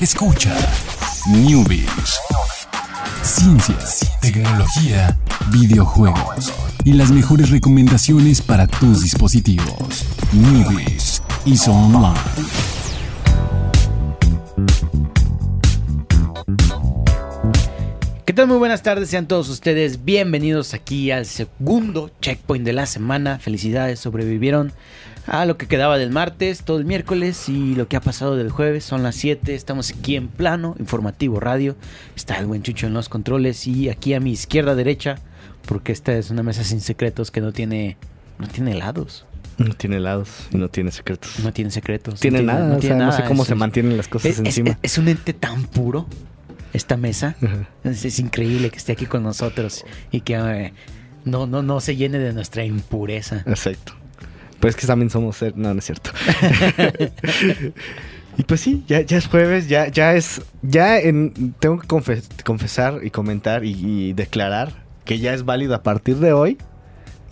Escucha Newbies. Ciencias, tecnología, videojuegos y las mejores recomendaciones para tus dispositivos. Newbies y Online. ¿Qué tal? Muy buenas tardes, sean todos ustedes bienvenidos aquí al segundo checkpoint de la semana. Felicidades, sobrevivieron a lo que quedaba del martes, todo el miércoles y lo que ha pasado del jueves. Son las 7, estamos aquí en plano, informativo radio. Está el buen Chucho en los controles y aquí a mi izquierda derecha, porque esta es una mesa sin secretos que no tiene, no tiene helados. No tiene helados y no tiene secretos. No tiene secretos. tiene no nada, no o tiene no nada. sé cómo Es- se mantienen las cosas es, encima. es un ente tan puro, esta mesa. Es increíble que esté aquí con nosotros y que eh, no, no, no se llene de nuestra impureza. Exacto. Pues es que también somos ser... No, no es cierto. y pues sí, ya, ya es jueves, ya, ya es... Ya en, tengo que confe- confesar y comentar y, y declarar que ya es válido a partir de hoy.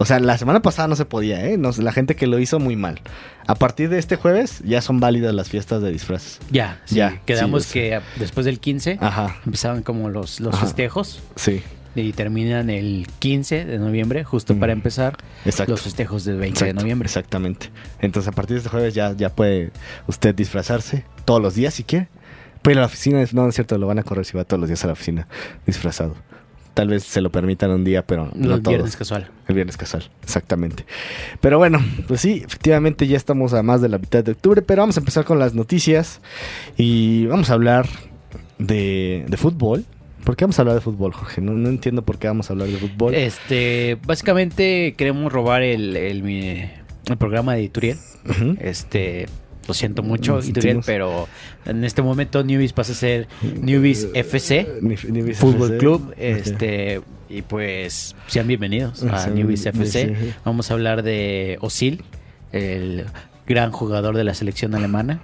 O sea, la semana pasada no se podía, ¿eh? La gente que lo hizo muy mal. A partir de este jueves ya son válidas las fiestas de disfraces. Ya, sí, Ya, quedamos sí, que después del 15 Ajá, empezaban como los, los Ajá. festejos sí, y terminan el 15 de noviembre, justo para empezar exacto. los festejos del 20 de noviembre. Exactamente. Entonces, a partir de este jueves ya, ya puede usted disfrazarse todos los días si quiere. Pero ir a la oficina, no, no es cierto, lo van a correr si va todos los días a la oficina disfrazado. Tal vez se lo permitan un día, pero no Los todos. viernes casual. El viernes casual, exactamente. Pero bueno, pues sí, efectivamente ya estamos a más de la mitad de octubre, pero vamos a empezar con las noticias y vamos a hablar de, de fútbol. ¿Por qué vamos a hablar de fútbol, Jorge? No, no entiendo por qué vamos a hablar de fútbol. Este, básicamente queremos robar el, el, mi- el programa de Ituriel. Este, lo siento mucho, Ituriel, pero en este momento Newbies pasa a ser Newbies FC. Ni- ni- Fútbol FC. Club, este, y pues sean bienvenidos a Sí, Newbies sí, FC. sí. Vamos a hablar de Osil, el gran jugador de la selección alemana.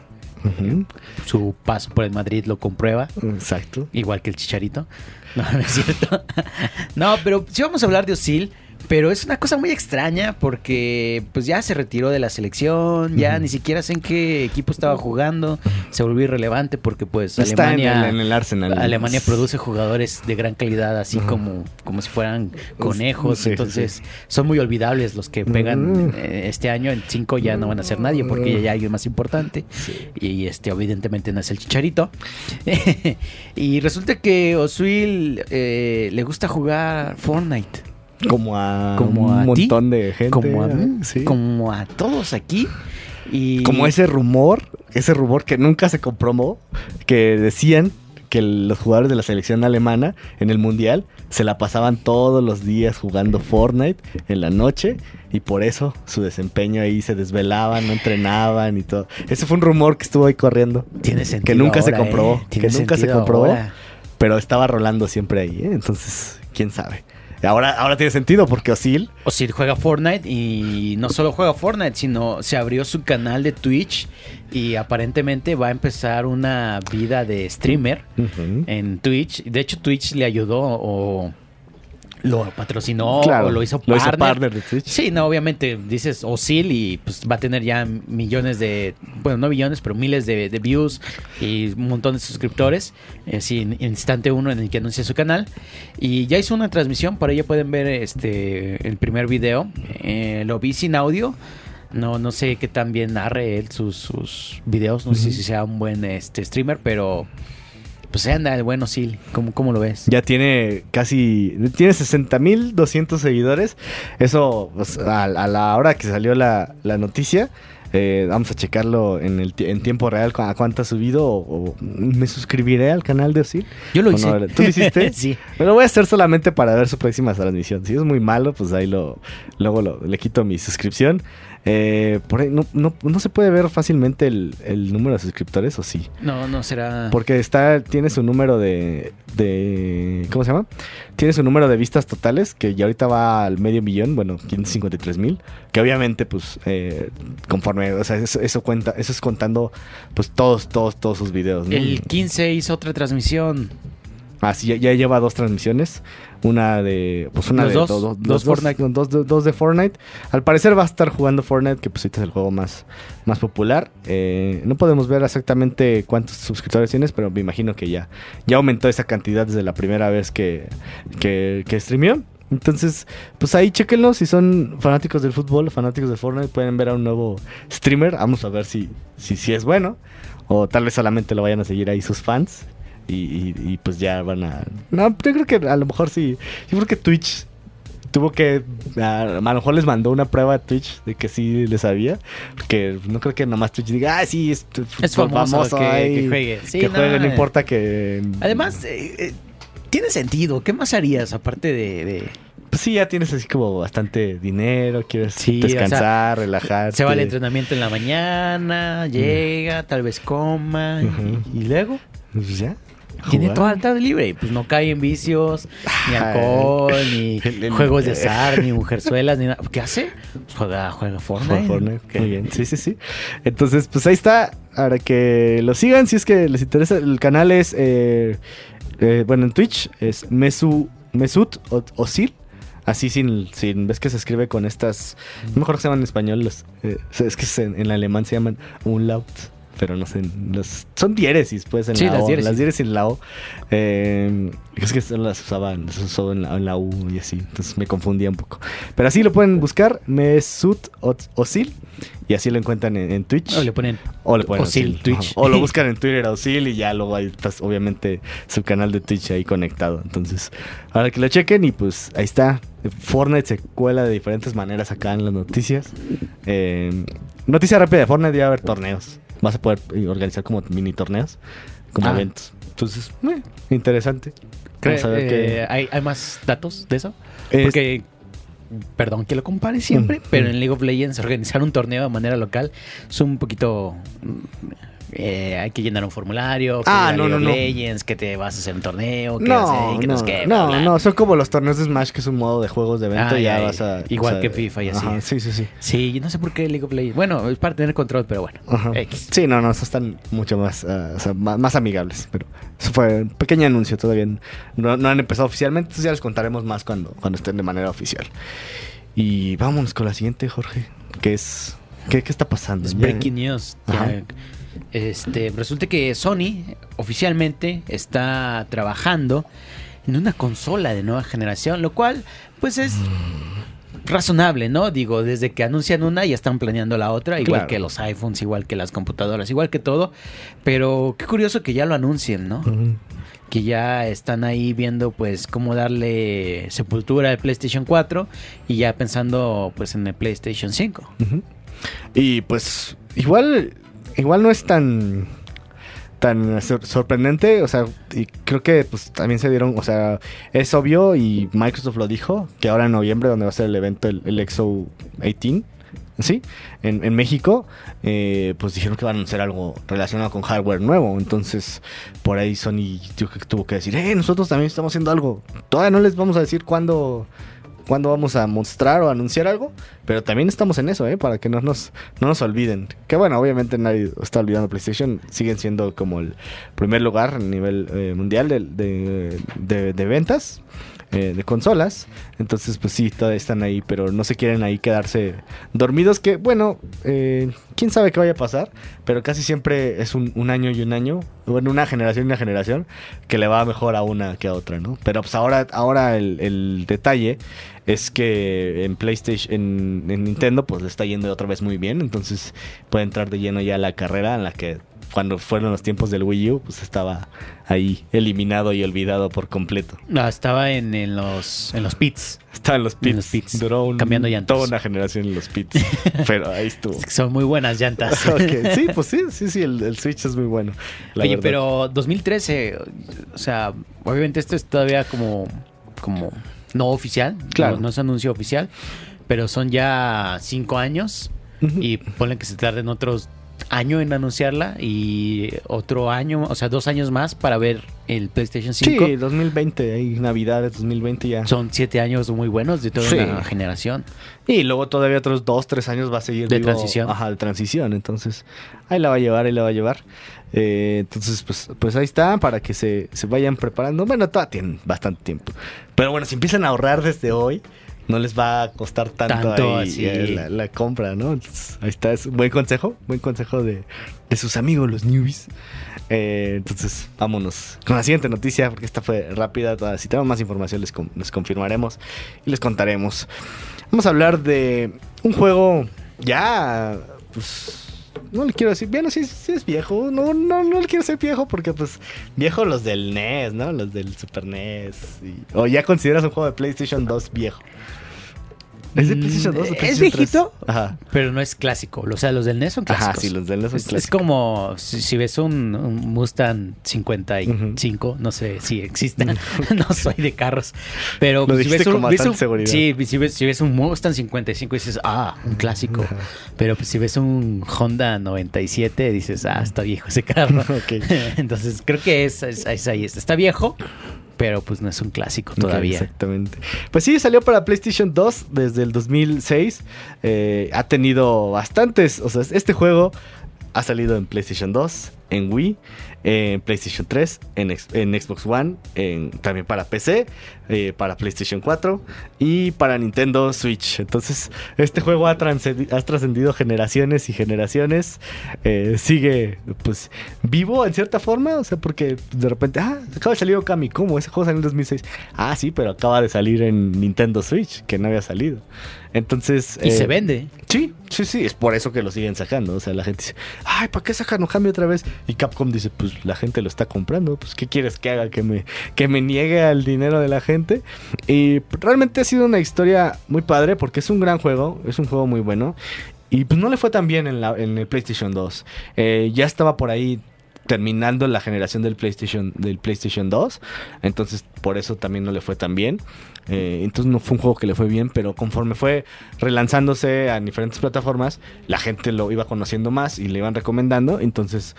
Su paso por el Madrid lo comprueba, Exacto. igual que el Chicharito. No, no es cierto. no, pero sí vamos a hablar de Osil. Pero es una cosa muy extraña porque pues ya se retiró de la selección, ya ni siquiera sé en qué equipo estaba jugando, se volvió irrelevante porque pues Está en Alemania el, en el Arsenal. Alemania produce jugadores de gran calidad, así como, como si fueran conejos. Sí, sí, entonces, son muy olvidables los que pegan Mm. eh, este año. En cinco ya no van a ser nadie porque ya, ya hay alguien más importante. Sí. Y este, evidentemente, no es el chicharito. y resulta que Osuil eh, le gusta jugar Fortnite. Como a Como un a ti, montón de gente. Como a. Sí. como a todos aquí. Y Como ese rumor, ese rumor que nunca se comprobó, que decían que los jugadores de la selección alemana en el mundial se la pasaban todos los días jugando Fortnite en la noche y por eso su desempeño ahí se desvelaban, no entrenaban y todo. Ese fue un rumor que estuvo ahí corriendo, tiene sentido. que nunca se comprobó, ¿eh? Tiene que nunca se comprobó, ahora. pero estaba rolando siempre ahí, ¿eh? entonces, quién sabe. Ahora, ahora tiene sentido porque Osil Osil juega Fortnite y no solo juega Fortnite, sino se abrió su canal de Twitch y aparentemente va a empezar una vida de streamer en Twitch. De hecho, Twitch le ayudó o lo patrocinó Claro, o lo hizo lo partner. hizo partner de Twitch. Sí, no, obviamente dices Osil y pues va a tener ya millones de, bueno, no millones, pero miles de, de views y un montón de suscriptores. Eh, sí, en instante uno en el que anuncia su canal. Y ya hizo una transmisión, por ahí ya pueden ver este el primer video. Eh, lo vi sin audio. No, no sé qué tan bien narre él sus, sus videos. No sé si sea un buen este streamer, pero pues anda el buen Osil. ¿Cómo, cómo lo ves? Ya tiene casi. Tiene 60.200 seguidores. Eso, pues, a, a la hora que salió la, la noticia, eh, vamos a checarlo en, el, en tiempo real a cuánto ha subido. O, o me suscribiré al canal de Osil. Yo lo ¿O hice. no? ¿Tú lo hiciste? sí. Me lo voy a hacer solamente para ver su próxima transmisión. Si es muy malo, pues ahí lo. Luego lo- le quito mi suscripción. Eh, por ahí, no, no, no se puede ver fácilmente el, el número de suscriptores, ¿o sí? No, no será. Porque está, tiene su número de, de. ¿Cómo se llama? Tiene su número de vistas totales, que ya ahorita va al medio millón, bueno, 553 mil. Que obviamente, pues, eh, conforme. O sea, eso, eso cuenta, eso es contando, pues, todos, todos, todos sus videos, ¿no? El 15 hizo otra transmisión. Ah, sí, ya, ya lleva dos transmisiones. Una de. Pues una Los de dos, do- do- dos dos, Fortnite. Dos, dos- dos de Fortnite. Al parecer va a estar jugando Fortnite, que pues ahorita es el juego más, más popular. Eh, no podemos ver exactamente cuántos suscriptores tienes, pero me imagino que ya, ya aumentó esa cantidad desde la primera vez que, que, que streameó. Entonces, pues ahí chequenlo. Si son fanáticos del fútbol, fanáticos de Fortnite, pueden ver a un nuevo streamer. Vamos a ver si, si, si es bueno. O tal vez solamente lo vayan a seguir ahí sus fans. Y, y- y, pues ya van a. No, yo creo que a lo mejor sí. Yo creo que Twitch tuvo que. A, a lo mejor les mandó una prueba a Twitch de que sí le sabía. Porque no creo que nomás Twitch diga, ah, sí, es, Es famoso, que- ahí, que juegue". Sí, que no, juegue, no eh. importa que. Además, eh, eh, tiene sentido. ¿Qué más harías aparte de... de- Pues sí, ya tienes así como bastante dinero, quieres Sí, o sea, descansar, relajarte. Se va al entrenamiento en la mañana, llega, tal vez coma, y- y, luego Pues ya. Tiene toda la tarde libre. y Pues no cae en vicios, ni alcohol, ni El- el- juegos de azar, ni mujerzuelas, ni nada. ¿Qué hace? Pues juega, juega Fortnite. Juega Fortnite. Ok. Muy bien. Sí, sí, sí. Entonces, pues ahí está. Para que lo sigan, si es que les interesa. El canal es. eh, eh, bueno, en Twitch es Mesu, Mesut Osil. Así sin, sin. ¿Ves que se escribe con estas. Mejor que se llaman en español. Los, eh, es que en, en alemán se llaman Unlaut. Pero no sé. Los, son diéresis, pues. En Sí, la las O, diéresis. Las diéresis en la O. Eh, es que las usaban. Usó en la, en la U y así. Entonces me confundía un poco. Pero así lo pueden buscar. Mesut Osil. Y así lo encuentran en, en Twitch. O le ponen O le ponen Osil Osil. Twitch. O lo buscan en Twitter Osil y ya luego ahí está obviamente su canal de Twitch ahí conectado. Entonces, ahora que lo chequen y pues ahí está. Fortnite se cuela de diferentes maneras acá en las noticias. Eh, noticia rápida de Fortnite, ya va a haber torneos. Vas a poder eh, organizar como mini torneos, como Ah. eventos. Entonces, eh, interesante. Vamos a ver Eh, qué... ¿hay, hay más datos de eso? Es- Porque, perdón que lo compare siempre, Mm, pero mm. en League of Legends organizar un torneo de manera local es un poquito... eh, hay que llenar un formulario, Ah, no, no, no. Legends, que te vas a hacer un torneo, que No, hacer, que no, bla, no, bla. no, son como los torneos de Smash, que es un modo de juegos de evento. Ah, ya, vas a. igual o sea, que FIFA y así. ajá, sí, sí, sí. Sí, no sé por qué League of Legends. Bueno, es para tener control, pero bueno. X. Sí, no, no, esos están mucho más, ah, o sea, más, más amigables. Pero eso fue un pequeño anuncio, todavía no, no han empezado oficialmente, entonces ya les contaremos más cuando, cuando estén de manera oficial. Y vámonos con la siguiente, Jorge, que es... ¿Qué, qué está pasando? Es breaking news. Ya. Este, resulta que Sony oficialmente está trabajando en una consola de nueva generación, lo cual pues es razonable, ¿no? Digo, desde que anuncian una ya están planeando la otra, igual Claro. que los iPhones, igual que las computadoras, igual que todo. Pero qué curioso que ya lo anuncien, ¿no? Que ya están ahí viendo pues cómo darle sepultura al PlayStation 4 y ya pensando pues en el PlayStation 5. Ujú. Y pues igual igual no es tan tan sor- sorprendente, o sea, y creo que pues también se dieron, o sea, es obvio y Microsoft lo dijo que ahora en noviembre donde va a ser el evento el, el Exo 18 ¿Sí? En, en México, eh, pues dijeron que van a anunciar algo relacionado con hardware nuevo. Entonces, por ahí Sony tu- tuvo que decir, eh, nosotros también estamos haciendo algo. Todavía no les vamos a decir cuándo, cuándo vamos a mostrar o anunciar algo, pero también estamos en eso, ¿eh? Para que no nos, no nos olviden. Que bueno, obviamente nadie está olvidando PlayStation. Siguen siendo como el primer lugar a nivel eh, mundial de, de- ventas eh, de consolas. Entonces, pues sí, todavía están ahí, pero no se quieren ahí quedarse dormidos. Que bueno, eh, quién sabe qué vaya a pasar, pero casi siempre es un, año y un año, bueno, una generación y una generación que le va mejor a una que a otra, ¿no? Pero pues ahora, ahora el, detalle es que en PlayStation, en, en Nintendo, pues le está yendo otra vez muy bien. Entonces puede entrar de lleno ya la carrera en la que cuando fueron los tiempos del Wii U, pues estaba ahí eliminado y olvidado por completo. Ah, estaba en, en los en los pits. Estaba en los En pits. los pits, Duró un- cambiando llantas. toda una generación en los pits. pero ahí estuvo. Es que Son muy buenas llantas. Ok, Sí, pues sí, sí, sí, el, el Switch es muy bueno. Oye, verdad. pero 2013, o sea, obviamente esto es todavía como, como no oficial, Claro. no, no es anuncio oficial, pero son ya cinco años y ponle que se tarden otros año en anunciarla y otro año, o sea, dos años más para ver el PlayStation 5. Sí, 2020, ahí Navidades 2020 ya. Son siete años muy buenos de toda Sí. una generación. Y luego todavía otros dos, tres años va a seguir. De transición. Ajá, de transición. Entonces, ahí la va a llevar, ahí la va a llevar. Eh, entonces, pues, pues ahí está, para que se, se vayan preparando. Bueno, todavía tienen bastante tiempo. Pero bueno, si empiezan a ahorrar desde hoy, no les va a costar tanto, Tanto, ahí, así. eh, la, la compra, ¿no? Entonces, ahí está, es un buen consejo, buen consejo de, de sus amigos, los newbies. Eh, entonces, vámonos con la siguiente noticia, porque esta fue rápida. toda- Si tenemos más información, les, con- les confirmaremos y les contaremos. Vamos a hablar de un juego ya, pues, no le quiero decir, bien, sí, es viejo, no, no, no le quiero decir viejo porque, pues, viejo los del NES, ¿no? Los del Super NES. o ya consideras un juego de PlayStation 2 viejo. ¿Es de Mm, PlayStation 2 o ¿es PlayStation 3? viejito? Ajá. Pero no es clásico. O sea, los del NES son clásicos. Ajá, sí, los del NES son es, es clásicos. como si, si ves un, un Mustang 55, no sé si existen, no soy de carros, pero Lo si ves un, ves un- seguridad. sí, si ves, si ves un Mustang 55 dices, ah, un clásico. Ajá. Pero pues, si ves un Honda 97 dices, ah, está viejo ese carro. Entonces creo que es, es- es ahí. Está viejo, pero pues no es un clásico todavía. exactamente. Pues sí, salió para PlayStation 2 desde el 2006. Eh, ha tenido bastantes. O sea, este juego ha salido en PlayStation 2, en Wii, en PlayStation 3, en, en Xbox One, en- también para PC, eh, para PlayStation 4 y para Nintendo Switch. Entonces, este juego ha, trascendido generaciones y generaciones. Eh, sigue, pues, vivo en cierta forma. O sea, porque de repente, ah, acaba de salir Okami. ¿Cómo? Ese juego salió en 2006. Ah, sí, pero acaba de salir en Nintendo Switch, que no había salido. Entonces. Y eh, se vende. Sí, sí, sí, es por eso que lo siguen sacando. O sea, la gente dice, ay, ¿para qué sacan Okami otra vez? Y Capcom dice, pues la gente lo está comprando. Pues, ¿qué quieres que haga? Que me, que me niegue al dinero de la gente. Y realmente ha sido una historia muy padre porque es un gran juego, es un juego muy bueno. Y pues no le fue tan bien en, el PlayStation 2. Eh, ya estaba por ahí terminando la generación del PlayStation, del PlayStation 2. Entonces, por eso también no le fue tan bien. Eh, entonces no fue un juego que le fue bien, pero conforme fue relanzándose a diferentes plataformas, la gente lo iba conociendo más y le iban recomendando. Entonces,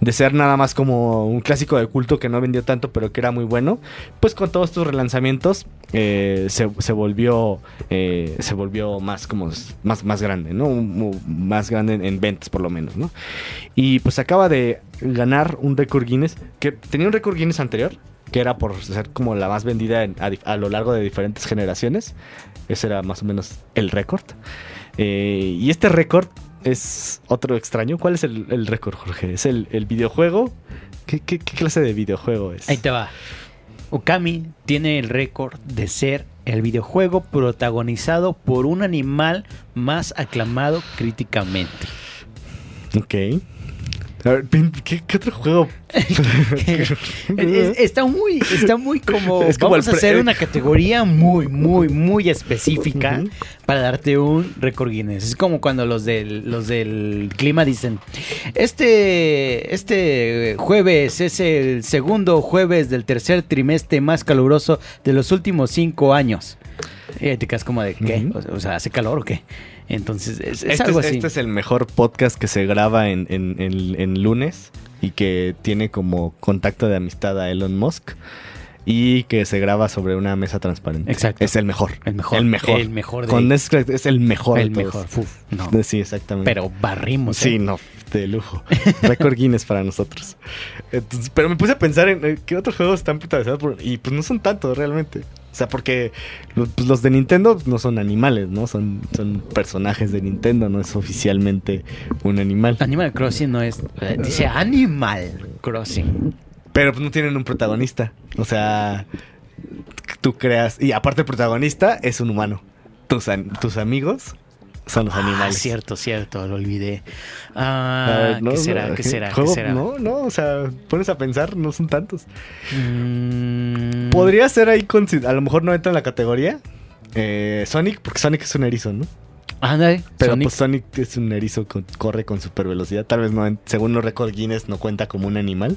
de ser nada más como un clásico de culto que no vendió tanto, pero que era muy bueno, pues con todos estos relanzamientos eh, se, volvió eh, se volvió más como más, más grande, ¿no? Más grande en, en ventas por lo menos, ¿no? Y pues acaba de ganar un récord Guinness, que tenía un récord Guinness anterior, que era por ser como la más vendida en- a, lo largo de diferentes generaciones. Ese era más o menos el récord. Eh, y este récord es otro extraño. ¿Cuál es el, el récord, Jorge? ¿Es el, el videojuego? ¿Qué, qué- qué clase de videojuego es? Ahí te va. Okami tiene el récord de ser el videojuego protagonizado por un animal más aclamado críticamente. Ok. A ver, ¿qué, qué otro juego? Es- está muy, está muy como. Es como vamos a hacer una categoría muy, muy, muy específica para darte un récord Guinness. Es como cuando los del, los del clima dicen: Este, este jueves es el segundo jueves del tercer trimestre más caluroso de los últimos cinco años. Y te quedas como de qué? O sea, ¿hace calor o qué? Entonces, es, es este, algo es, así. este es el mejor podcast que se graba en, en- en- en lunes y que tiene como contacto de amistad a Elon Musk y que se graba sobre una mesa transparente. Exacto. Es el mejor. El mejor. El mejor. El mejor de- Con es, es el mejor. de el todos. mejor. Uf, no. Sí, exactamente. Pero barrimos. Sí, ¿eh? no, de lujo. Récord Guinness para nosotros. Entonces, pero me puse a pensar en eh, qué otros juegos están protagonizados por... Y pues no son tantos realmente. O sea, porque los, pues, los de Nintendo no son animales, ¿no? Son, son personajes de Nintendo, no es oficialmente un animal. Animal Crossing no es. eh, dice Animal Crossing. Pero pues no tienen un protagonista. O sea, tú creas... Y aparte el protagonista es un humano. Tus, tus amigos son los Ah, animales. cierto, cierto, lo olvidé. Ah, ver, no, ¿Qué no, será? ¿Qué será? ¿Qué será? No, no, o sea, pones a pensar, no son tantos. Mm, Podría ser ahí, consi- a lo mejor no entra en la categoría. eh, Sonic, porque Sonic es un erizo, ¿no? Ándale, Pero Sonic. pues Sonic es un erizo que corre con super velocidad. Tal vez no, según los récords Guinness, no cuenta como un animal.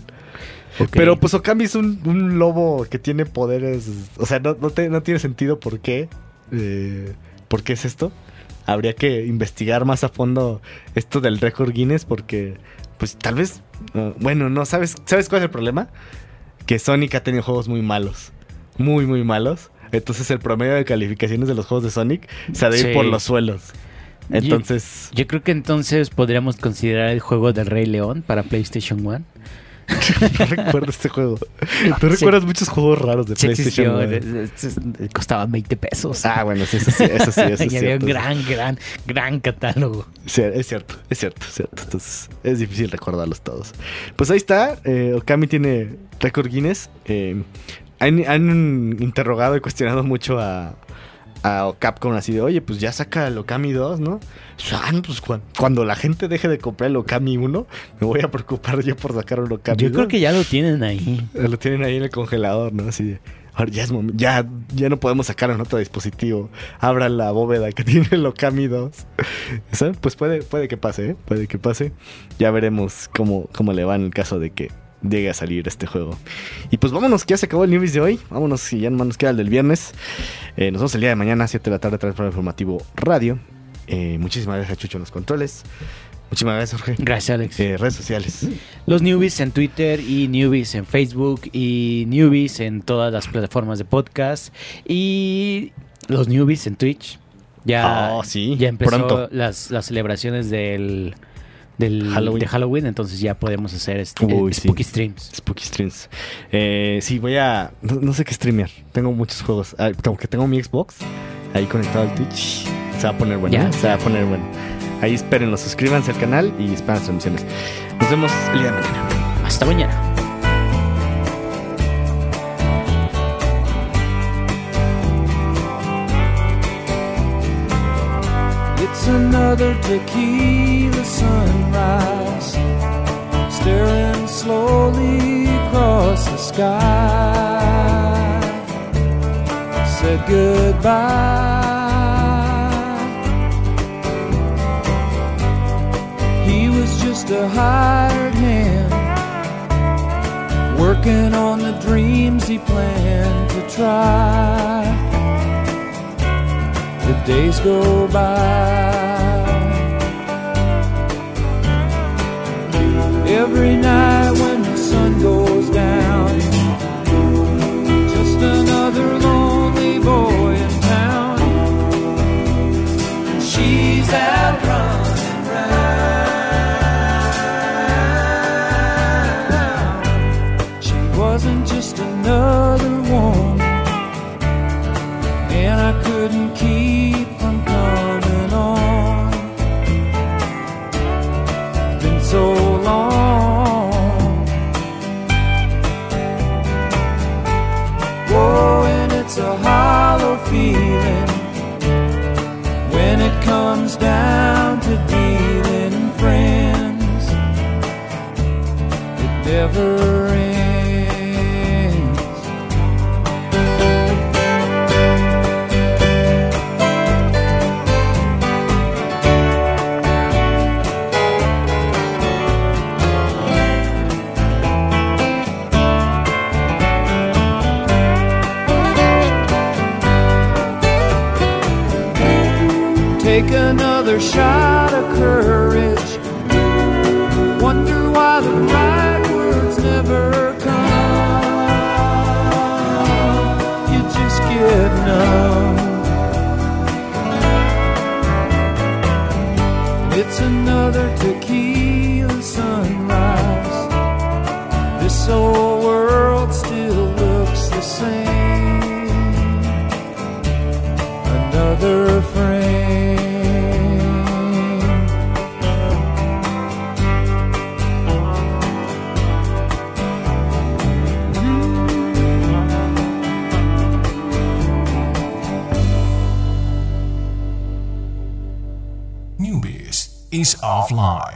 Pero pues Okami es un, un lobo que tiene poderes. O sea, no, no, te- no tiene sentido por qué. eh, ¿Por qué es esto? Habría que investigar más a fondo esto del récord Guinness porque, pues tal vez, bueno, no, ¿sabes, ¿sabes cuál es el problema? Que Sonic ha tenido juegos muy malos, muy, muy malos. Entonces el promedio de calificaciones de los juegos de Sonic se ha de ir Sí. por los suelos. Entonces, Yo creo que entonces podríamos considerar el juego del Rey León para PlayStation 1. No recuerdo este juego. Tú recuerdas muchos juegos raros de PlayStation. existió, ¿no? es- es- es- costaba 20 pesos. Ah, bueno, sí, eso sí, eso sí, eso y había un gran, gran, gran catálogo. Sí, es cierto, es cierto, es cierto. Entonces, es difícil recordarlos todos. Pues ahí está, eh, Okami tiene récord Guinness. Eh, han, han interrogado y cuestionado mucho a, a Capcom así de, oye, pues ya saca el Okami 2, ¿no? Ah, pues cuan- cuando la gente deje de comprar el Okami 1, me voy a preocupar yo por sacar un Okami Yo 2. creo que ya lo tienen ahí. Eh, Lo tienen ahí en el congelador, ¿no? Así de, ahora ya es momen- ya, ya no podemos sacarlo en otro dispositivo. Abra la bóveda que tiene el Okami 2. ¿Saben? Pues puede, puede que pase, ¿eh? Puede que pase. Ya veremos cómo, cómo le va en el caso de que llegue a salir este juego. Y pues vámonos, que ya se acabó el newbies de hoy. Vámonos, y ya nomás nos queda el del viernes. Eh, nos vemos el día de mañana, 7 de la tarde, a través del informativo radio. Eh, muchísimas gracias, Chucho, en los controles. Muchísimas gracias, Jorge. Gracias, Alex. Eh, redes sociales. Los newbies en Twitter y newbies en Facebook y newbies en todas las plataformas de podcast y los newbies en Twitch. Ya, Oh, sí, ya empezó pronto. Las, las celebraciones del, del Halloween. de Halloween, entonces ya podemos hacer este, Uy, sí. spooky streams. Spooky Streams. Eh, sí, voy a. No, no sé qué streamear. Tengo muchos juegos. Ah, como que tengo mi Xbox ahí conectado al Twitch. Se va a poner bueno. Ya. Se va a poner bueno. Ahí espérenlo, suscríbanse al canal y esperen las transmisiones. Nos vemos el día de mañana. Hasta mañana. Another tequila sunrise, staring slowly across the sky. Said goodbye. He was just a hired hand, working on the dreams he planned to try the days go by. Every night when Another tequila offline.